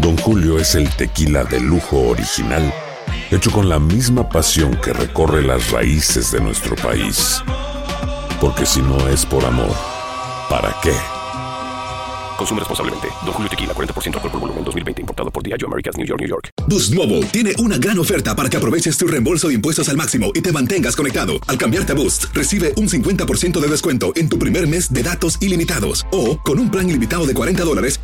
Don Julio es el tequila de lujo original, hecho con la misma pasión que recorre las raíces de nuestro país. Porque si no es por amor, ¿para qué? Consume responsablemente. Don Julio Tequila, 40% alcohol por volumen, 2020. Importado por Diageo Americas, New York, New York. Boost Mobile tiene una gran oferta para que aproveches tu reembolso de impuestos al máximo y te mantengas conectado. Al cambiarte a Boost, recibe un 50% de descuento en tu primer mes de datos ilimitados. O, con un plan ilimitado de 40 dólares,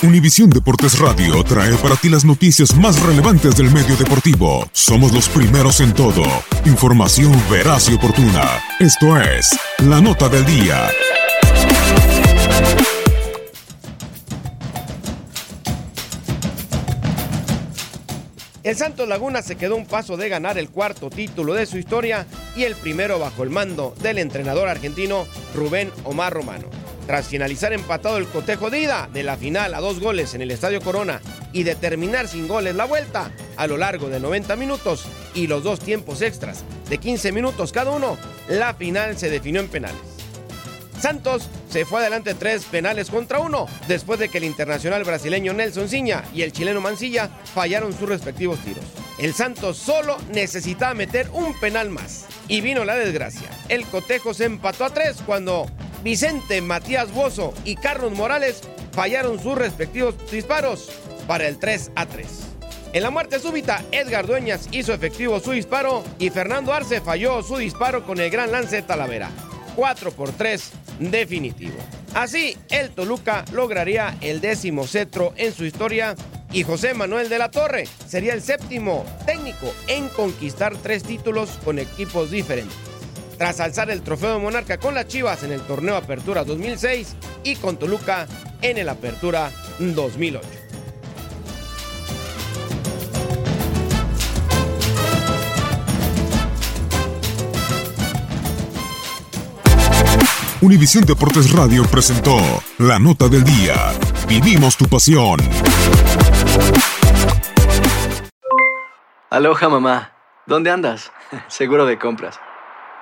Univisión Deportes Radio trae para ti las noticias más relevantes del medio deportivo. Somos los primeros en todo. Información veraz y oportuna. Esto es La Nota del Día. El Santos Laguna se quedó un paso de ganar el cuarto título de su historia y el primero bajo el mando del entrenador argentino Rubén Omar Romano. Tras finalizar empatado el cotejo de ida de la final a dos goles en el Estadio Corona y de terminar sin goles la vuelta a lo largo de 90 minutos y los dos tiempos extras de 15 minutos cada uno, la final se definió en penales. Santos se fue adelante tres penales contra uno, después de que el internacional brasileño Nelson Ciña y el chileno Mancilla fallaron sus respectivos tiros. El Santos solo necesitaba meter un penal más. Y vino la desgracia. El cotejo se empató a tres cuando Vicente Matías Bozo y Carlos Morales fallaron sus respectivos disparos para el 3 a 3. En la muerte súbita, Edgar Dueñas hizo efectivo su disparo y Fernando Arce falló su disparo con el gran lance de Talavera. 4 por 3 definitivo. Así, el Toluca lograría el décimo cetro en su historia y José Manuel de la Torre sería el séptimo técnico en conquistar tres títulos con equipos diferentes. Tras alzar el trofeo de Monarca con las Chivas en el torneo Apertura 2006 y con Toluca en el Apertura 2008. Univisión Deportes Radio presentó La Nota del Día. Vivimos tu pasión. Aloha mamá. ¿Dónde andas? Seguro de compras.